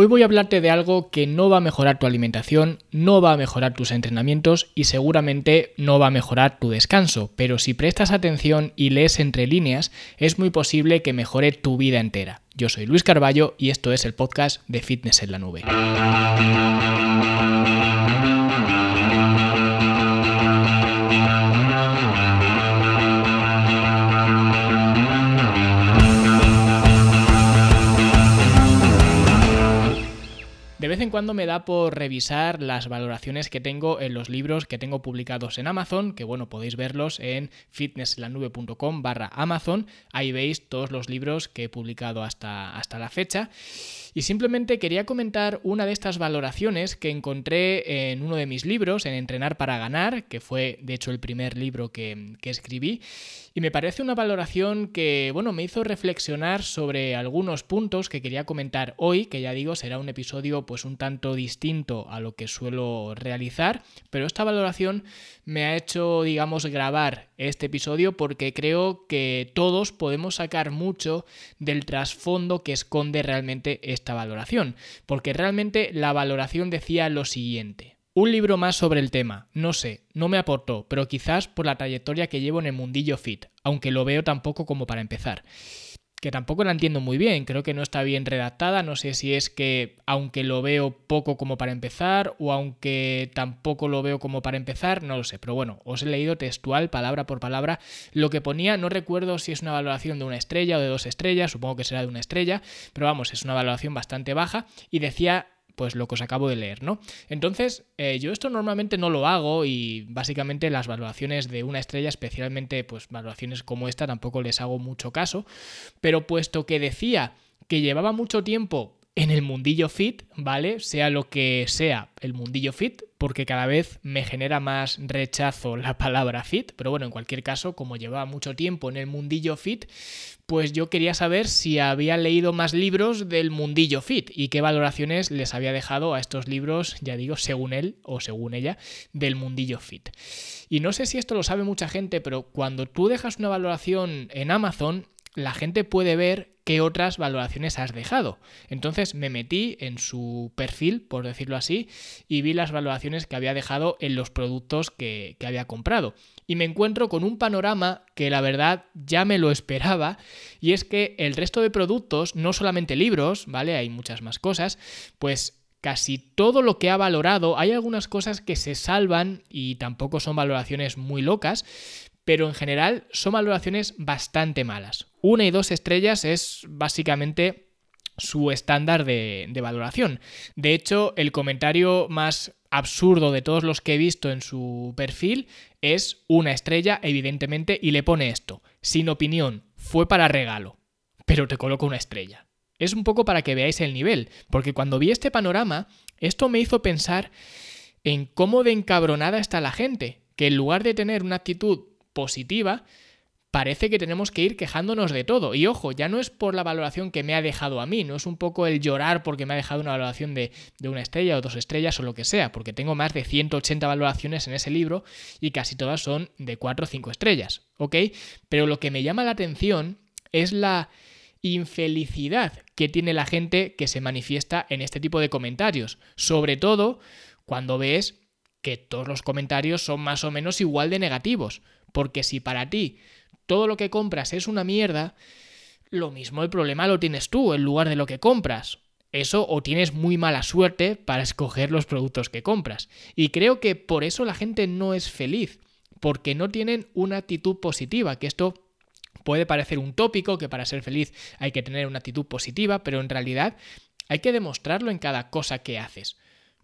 Hoy voy a hablarte de algo que no va a mejorar tu alimentación, no va a mejorar tus entrenamientos y seguramente no va a mejorar tu descanso, pero si prestas atención y lees entre líneas, es muy posible que mejore tu vida entera. Yo soy Luis Carballo y esto es el podcast de Fitness en la Nube. De vez en cuando me da por revisar las valoraciones que tengo en los libros que tengo publicados en Amazon, que bueno, podéis verlos en fitnesslanube.com barra Amazon. Ahí veis todos los libros que he publicado hasta, hasta la fecha. Y simplemente quería comentar una de estas valoraciones que encontré en uno de mis libros, en Entrenar para Ganar, que fue de hecho el primer libro que, que escribí. Y me parece una valoración que, bueno, me hizo reflexionar sobre algunos puntos que quería comentar hoy, que ya digo, será un episodio pues un tanto distinto a lo que suelo realizar, pero esta valoración me ha hecho, digamos, grabar este episodio porque creo que todos podemos sacar mucho del trasfondo que esconde realmente valoración, porque realmente la valoración decía lo siguiente. Un libro más sobre el tema, no sé, no me aportó, pero quizás por la trayectoria que llevo en el mundillo fit, aunque lo veo tampoco como para empezar. Que tampoco la entiendo muy bien, creo que no está bien redactada, no sé si es que aunque lo veo poco como para empezar o aunque tampoco lo veo como para empezar, no lo sé, pero bueno, os he leído textual, palabra por palabra, lo que ponía, no recuerdo si es una valoración de una estrella o de dos estrellas, supongo que será de una estrella, pero vamos, es una valoración bastante baja y decía pues lo que os acabo de leer, ¿no? Entonces, eh, yo esto normalmente no lo hago y básicamente las valoraciones de una estrella, especialmente pues valoraciones como esta, tampoco les hago mucho caso, pero puesto que decía que llevaba mucho tiempo en el mundillo fit, ¿vale? Sea lo que sea el mundillo fit, porque cada vez me genera más rechazo la palabra fit, pero bueno, en cualquier caso, como llevaba mucho tiempo en el mundillo fit, pues yo quería saber si había leído más libros del mundillo fit y qué valoraciones les había dejado a estos libros, ya digo, según él o según ella, del mundillo fit. Y no sé si esto lo sabe mucha gente, pero cuando tú dejas una valoración en Amazon, la gente puede ver qué otras valoraciones has dejado. Entonces me metí en su perfil, por decirlo así, y vi las valoraciones que había dejado en los productos que, había comprado. Y me encuentro con un panorama que la verdad ya me lo esperaba, y es que el resto de productos, no solamente libros, ¿vale? Hay muchas más cosas, pues casi todo lo que ha valorado, hay algunas cosas que se salvan y tampoco son valoraciones muy locas, pero en general son valoraciones bastante malas. Una y dos estrellas es básicamente su estándar de, valoración. De hecho, el comentario más absurdo de todos los que he visto en su perfil es una estrella, evidentemente, y le pone esto, sin opinión, fue para regalo, pero te coloco una estrella. Es un poco para que veáis el nivel, porque cuando vi este panorama, esto me hizo pensar en cómo de encabronada está la gente, que en lugar de tener una actitud positiva, parece que tenemos que ir quejándonos de todo. Y ojo, ya no es por la valoración que me ha dejado a mí, no es un poco el llorar porque me ha dejado una valoración de, una estrella o dos estrellas o lo que sea, porque tengo más de 180 valoraciones en ese libro y casi todas son de 4 o 5 estrellas, ¿ok? Pero lo que me llama la atención es la infelicidad que tiene la gente que se manifiesta en este tipo de comentarios, sobre todo cuando ves que todos los comentarios son más o menos igual de negativos. Porque si para ti todo lo que compras es una mierda, lo mismo el problema lo tienes tú en lugar de lo que compras. Eso o tienes muy mala suerte para escoger los productos que compras. Y creo que por eso la gente no es feliz, porque no tienen una actitud positiva, que esto puede parecer un tópico, que para ser feliz hay que tener una actitud positiva, pero en realidad hay que demostrarlo en cada cosa que haces.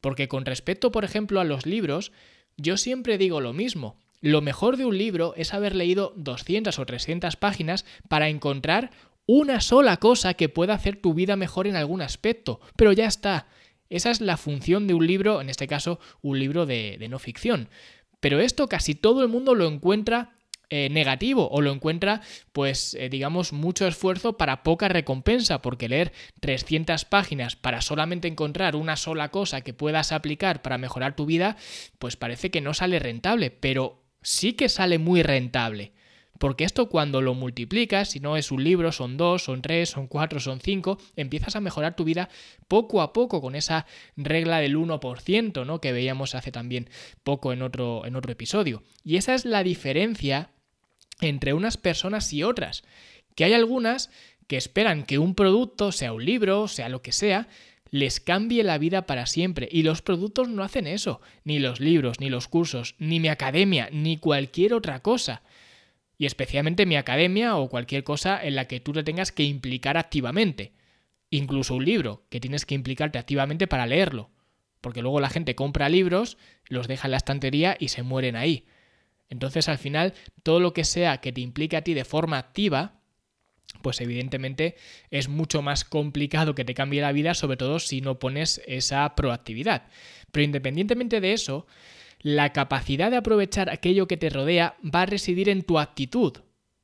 Porque con respecto, por ejemplo, a los libros, yo siempre digo lo mismo. Lo mejor de un libro es haber leído 200 o 300 páginas para encontrar una sola cosa que pueda hacer tu vida mejor en algún aspecto. Pero ya está. Esa es la función de un libro, en este caso un libro de, no ficción. Pero esto casi todo el mundo lo encuentra eh, negativo o lo encuentra, pues eh, digamos, mucho esfuerzo para poca recompensa, porque leer 300 páginas para solamente encontrar una sola cosa que puedas aplicar para mejorar tu vida, pues parece que no sale rentable, pero sí que sale muy rentable. Porque esto cuando lo multiplicas, si no es un libro, son dos, son tres, son cuatro, son cinco, empiezas a mejorar tu vida poco a poco con esa regla del 1%, ¿no? Que veíamos hace también poco en otro, en otro episodio. Y esa es la diferencia entre unas personas y otras. Que hay algunas que esperan que un producto, sea un libro, sea lo que sea, les cambie la vida para siempre. Y los productos no hacen eso. Ni los libros, ni los cursos, ni mi academia, ni cualquier otra cosa. Y especialmente mi academia o cualquier cosa en la que tú te tengas que implicar activamente. Incluso un libro, que tienes que implicarte activamente para leerlo. Porque luego la gente compra libros, los deja en la estantería y se mueren ahí. Entonces al final todo lo que sea que te implique a ti de forma activa, pues evidentemente es mucho más complicado que te cambie la vida, sobre todo si no pones esa proactividad. Pero independientemente de eso, la capacidad de aprovechar aquello que te rodea va a residir en tu actitud,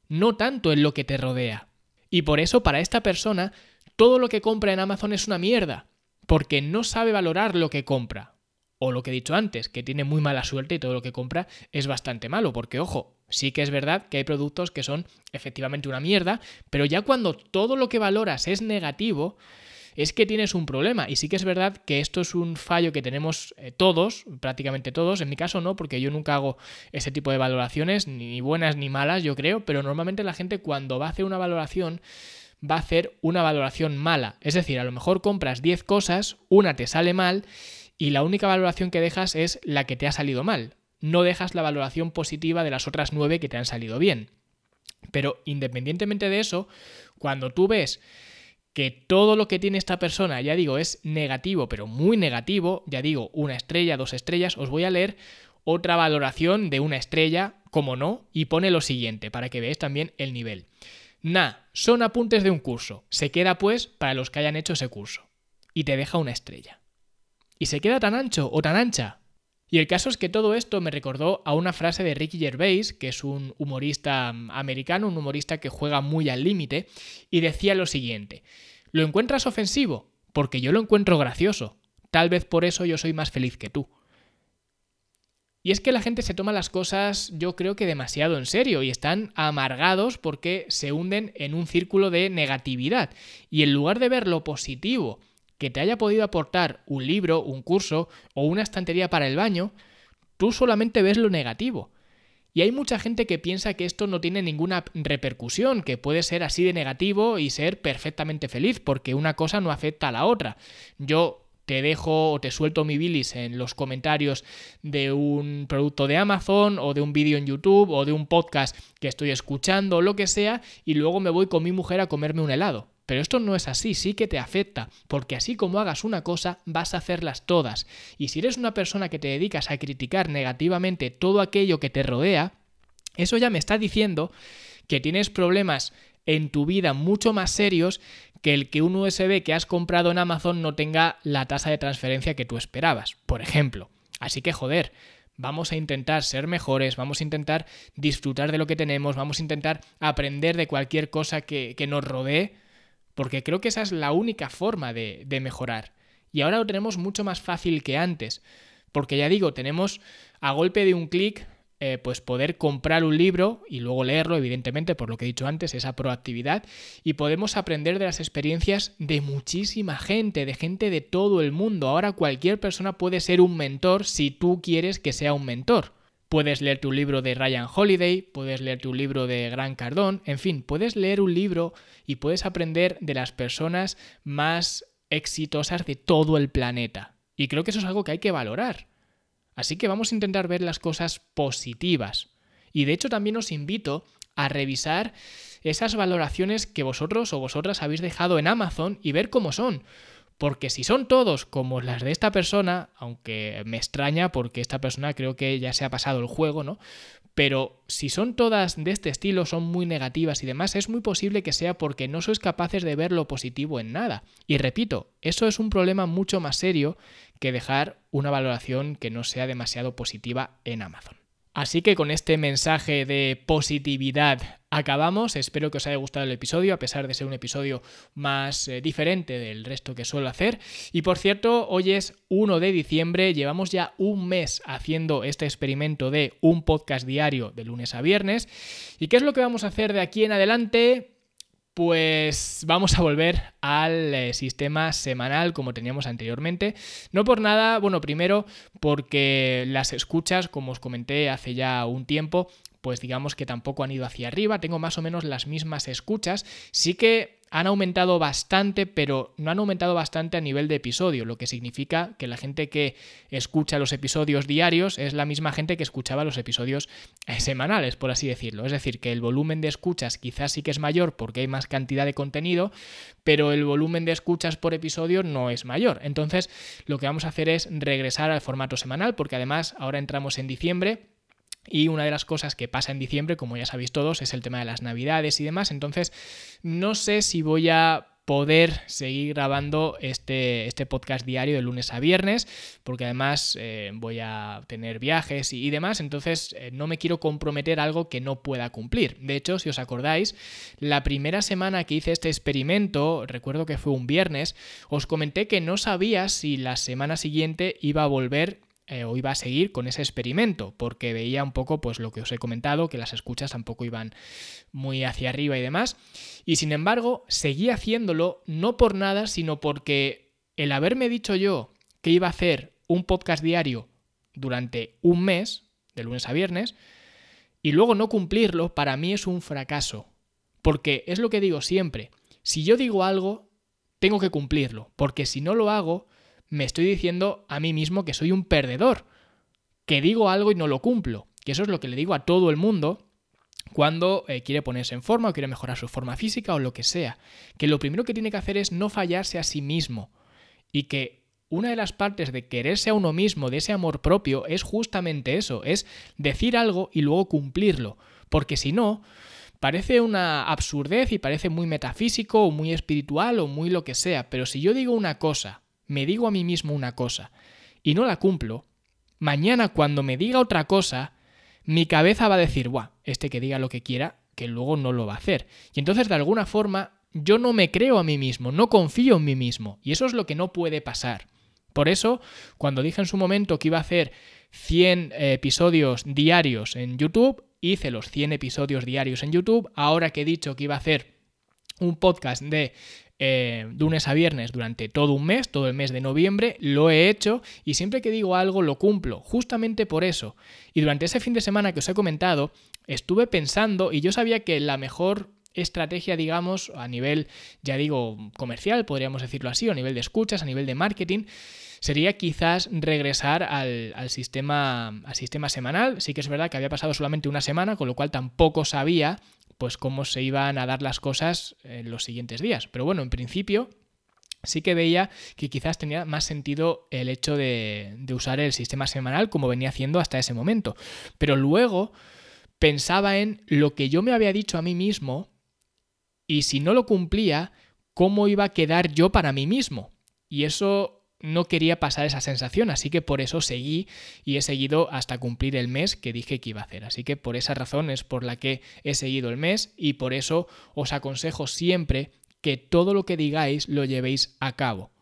no tanto en lo que te rodea. Y por eso para esta persona, todo lo que compra en Amazon es una mierda, porque no sabe valorar lo que compra. O lo que he dicho antes, que tiene muy mala suerte y todo lo que compra es bastante malo, porque ojo, sí que es verdad que hay productos que son efectivamente una mierda, pero ya cuando todo lo que valoras es negativo, es que tienes un problema. Y sí que es verdad que esto es un fallo que tenemos eh, todos, prácticamente todos. En mi caso no, porque yo nunca hago ese tipo de valoraciones, ni buenas ni malas, yo creo, pero normalmente la gente cuando va a hacer una valoración va a hacer una valoración mala. Es decir, a lo mejor compras 10 cosas, una te sale mal y la única valoración que dejas es la que te ha salido mal. No dejas la valoración positiva de las otras nueve que te han salido bien. Pero independientemente de eso, cuando tú ves que todo lo que tiene esta persona, ya digo, es negativo, pero muy negativo, ya digo, una estrella, dos estrellas, os voy a leer otra valoración de una estrella, como no, y pone lo siguiente, para que veáis también el nivel. Na, son apuntes de un curso. Se queda pues para los que hayan hecho ese curso. Y te deja una estrella y se queda tan ancho o tan ancha. Y el caso es que todo esto me recordó a una frase de Ricky Gervais, que es un humorista americano, un humorista que juega muy al límite, y decía lo siguiente, ¿lo encuentras ofensivo? Porque yo lo encuentro gracioso. Tal vez por eso yo soy más feliz que tú. Y es que la gente se toma las cosas yo creo que demasiado en serio y están amargados porque se hunden en un círculo de negatividad. Y en lugar de ver lo positivo que te haya podido aportar un libro, un curso o una estantería para el baño, tú solamente ves lo negativo. Y hay mucha gente que piensa que esto no tiene ninguna repercusión, que puede ser así de negativo y ser perfectamente feliz, porque una cosa no afecta a la otra. Yo te dejo o te suelto mi bilis en los comentarios de un producto de Amazon o de un vídeo en YouTube o de un podcast que estoy escuchando o lo que sea y luego me voy con mi mujer a comerme un helado. Pero esto no es así, sí que te afecta, porque así como hagas una cosa, vas a hacerlas todas. Y si eres una persona que te dedicas a criticar negativamente todo aquello que te rodea, eso ya me está diciendo que tienes problemas en tu vida mucho más serios que el que un USB que has comprado en Amazon no tenga la tasa de transferencia que tú esperabas, por ejemplo. Así que joder, vamos a intentar ser mejores, vamos a intentar disfrutar de lo que tenemos, vamos a intentar aprender de cualquier cosa que, que nos rodee porque creo que esa es la única forma de, mejorar. Y ahora lo tenemos mucho más fácil que antes, porque ya digo, tenemos a golpe de un clic eh, pues poder comprar un libro y luego leerlo, evidentemente, por lo que he dicho antes, esa proactividad, y podemos aprender de las experiencias de muchísima gente, de gente de todo el mundo. Ahora cualquier persona puede ser un mentor si tú quieres que sea un mentor. Puedes leerte un libro de Ryan Holiday, puedes leerte un libro de Gran Cardón, en fin, puedes leer un libro y puedes aprender de las personas más exitosas de todo el planeta. Y creo que eso es algo que hay que valorar. Así que vamos a intentar ver las cosas positivas. Y de hecho también os invito a revisar esas valoraciones que vosotros o vosotras habéis dejado en Amazon y ver cómo son. Porque si son todos como las de esta persona, aunque me extraña porque esta persona creo que ya se ha pasado el juego, ¿no? Pero si son todas de este estilo, son muy negativas y demás, es muy posible que sea porque no sois capaces de ver lo positivo en nada. Y repito, eso es un problema mucho más serio que dejar una valoración que no sea demasiado positiva en Amazon. Así que con este mensaje de positividad acabamos. Espero que os haya gustado el episodio, a pesar de ser un episodio más eh, diferente del resto que suelo hacer. Y por cierto, hoy es 1 de diciembre, llevamos ya un mes haciendo este experimento de un podcast diario de lunes a viernes. ¿Y qué es lo que vamos a hacer de aquí en adelante? Pues vamos a volver al eh, sistema semanal como teníamos anteriormente. No por nada, bueno, primero porque las escuchas, como os comenté hace ya un tiempo, pues digamos que tampoco han ido hacia arriba, tengo más o menos las mismas escuchas. Sí que han aumentado bastante, pero no han aumentado bastante a nivel de episodio, lo que significa que la gente que escucha los episodios diarios es la misma gente que escuchaba los episodios eh, semanales, por así decirlo. Es decir, que el volumen de escuchas quizás sí que es mayor porque hay más cantidad de contenido, pero el volumen de escuchas por episodio no es mayor. Entonces, lo que vamos a hacer es regresar al formato semanal, porque además ahora entramos en diciembre y una de las cosas que pasa en diciembre, como ya sabéis todos, es el tema de las navidades y demás. Entonces, no sé si voy a poder seguir grabando este, este podcast diario de lunes a viernes, porque además eh, voy a tener viajes y, demás, entonces eh, no me quiero comprometer algo que no pueda cumplir. De hecho, si os acordáis, la primera semana que hice este experimento, recuerdo que fue un viernes, os comenté que no sabía si la semana siguiente iba a volver eh, o iba a seguir con ese experimento, porque veía un poco pues lo que os he comentado, que las escuchas tampoco iban muy hacia arriba y demás. Y sin embargo, seguí haciéndolo no por nada, sino porque el haberme dicho yo que iba a hacer un podcast diario durante un mes, de lunes a viernes, y luego no cumplirlo, para mí es un fracaso. Porque es lo que digo siempre, si yo digo algo, tengo que cumplirlo, porque si no lo hago, me estoy diciendo a mí mismo que soy un perdedor, que digo algo y no lo cumplo, que eso es lo que le digo a todo el mundo cuando eh, quiere ponerse en forma o quiere mejorar su forma física o lo que sea, que lo primero que tiene que hacer es no fallarse a sí mismo y que una de las partes de quererse a uno mismo, de ese amor propio, es justamente eso, es decir algo y luego cumplirlo, porque si no, parece una absurdez y parece muy metafísico o muy espiritual o muy lo que sea, pero si yo digo una cosa me digo a mí mismo una cosa y no la cumplo, mañana cuando me diga otra cosa, mi cabeza va a decir, guau, este que diga lo que quiera, que luego no lo va a hacer. Y entonces de alguna forma yo no me creo a mí mismo, no confío en mí mismo. Y eso es lo que no puede pasar. Por eso, cuando dije en su momento que iba a hacer 100 eh, episodios diarios en YouTube, hice los 100 episodios diarios en YouTube. Ahora que he dicho que iba a hacer un podcast de eh, lunes a viernes durante todo un mes, todo el mes de noviembre, lo he hecho y siempre que digo algo lo cumplo, justamente por eso. Y durante ese fin de semana que os he comentado, estuve pensando y yo sabía que la mejor estrategia, digamos, a nivel, ya digo, comercial, podríamos decirlo así, o a nivel de escuchas, a nivel de marketing, sería quizás regresar al, al, sistema, al sistema semanal. Sí que es verdad que había pasado solamente una semana, con lo cual tampoco sabía pues cómo se iban a dar las cosas en los siguientes días. Pero bueno, en principio sí que veía que quizás tenía más sentido el hecho de, de usar el sistema semanal como venía haciendo hasta ese momento. Pero luego pensaba en lo que yo me había dicho a mí mismo y si no lo cumplía, cómo iba a quedar yo para mí mismo. Y eso no quería pasar esa sensación, así que por eso seguí y he seguido hasta cumplir el mes que dije que iba a hacer. Así que por esa razón es por la que he seguido el mes y por eso os aconsejo siempre que todo lo que digáis lo llevéis a cabo,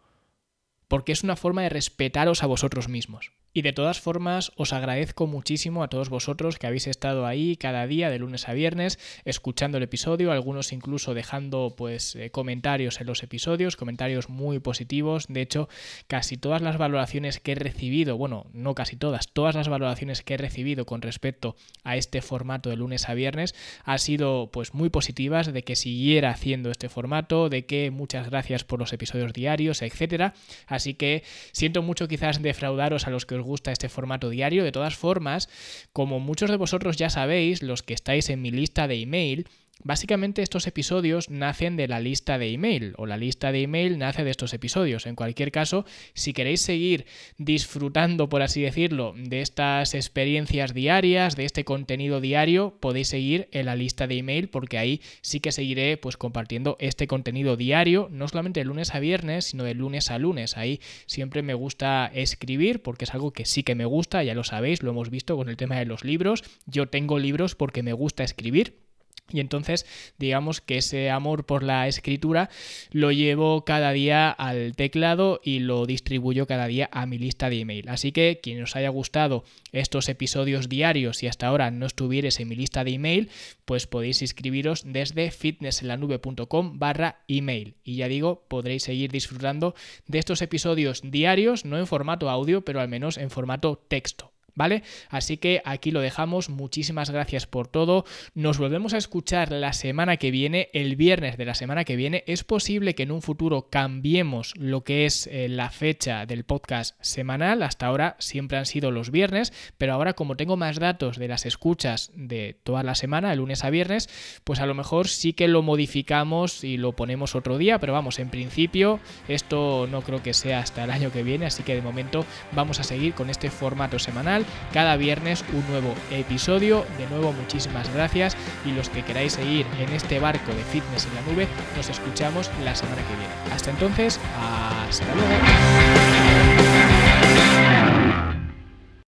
porque es una forma de respetaros a vosotros mismos. Y de todas formas, os agradezco muchísimo a todos vosotros que habéis estado ahí cada día, de lunes a viernes, escuchando el episodio, algunos incluso dejando pues eh, comentarios en los episodios, comentarios muy positivos. De hecho, casi todas las valoraciones que he recibido, bueno, no casi todas, todas las valoraciones que he recibido con respecto a este formato de lunes a viernes han sido pues muy positivas de que siguiera haciendo este formato, de que muchas gracias por los episodios diarios, etcétera. Así que siento mucho quizás defraudaros a los que os gusta este formato diario. De todas formas, como muchos de vosotros ya sabéis, los que estáis en mi lista de email, Básicamente estos episodios nacen de la lista de email o la lista de email nace de estos episodios. En cualquier caso, si queréis seguir disfrutando, por así decirlo, de estas experiencias diarias, de este contenido diario, podéis seguir en la lista de email porque ahí sí que seguiré pues compartiendo este contenido diario, no solamente de lunes a viernes, sino de lunes a lunes. Ahí siempre me gusta escribir porque es algo que sí que me gusta, ya lo sabéis, lo hemos visto con el tema de los libros. Yo tengo libros porque me gusta escribir Y entonces, digamos que ese amor por la escritura lo llevo cada día al teclado y lo distribuyo cada día a mi lista de email. Así que quien os haya gustado estos episodios diarios y hasta ahora no estuvieres en mi lista de email, pues podéis inscribiros desde fitnessenlanube.com barra email. Y ya digo, podréis seguir disfrutando de estos episodios diarios, no en formato audio, pero al menos en formato texto. ¿Vale? Así que aquí lo dejamos. Muchísimas gracias por todo. Nos volvemos a escuchar la semana que viene, el viernes de la semana que viene. Es posible que en un futuro cambiemos lo que es eh, la fecha del podcast semanal. Hasta ahora siempre han sido los viernes, pero ahora como tengo más datos de las escuchas de toda la semana, de lunes a viernes, pues a lo mejor sí que lo modificamos y lo ponemos otro día, pero vamos, en principio esto no creo que sea hasta el año que viene, así que de momento vamos a seguir con este formato semanal cada viernes un nuevo episodio. De nuevo, muchísimas gracias y los que queráis seguir en este barco de fitness en la nube, nos escuchamos la semana que viene. Hasta entonces, hasta luego.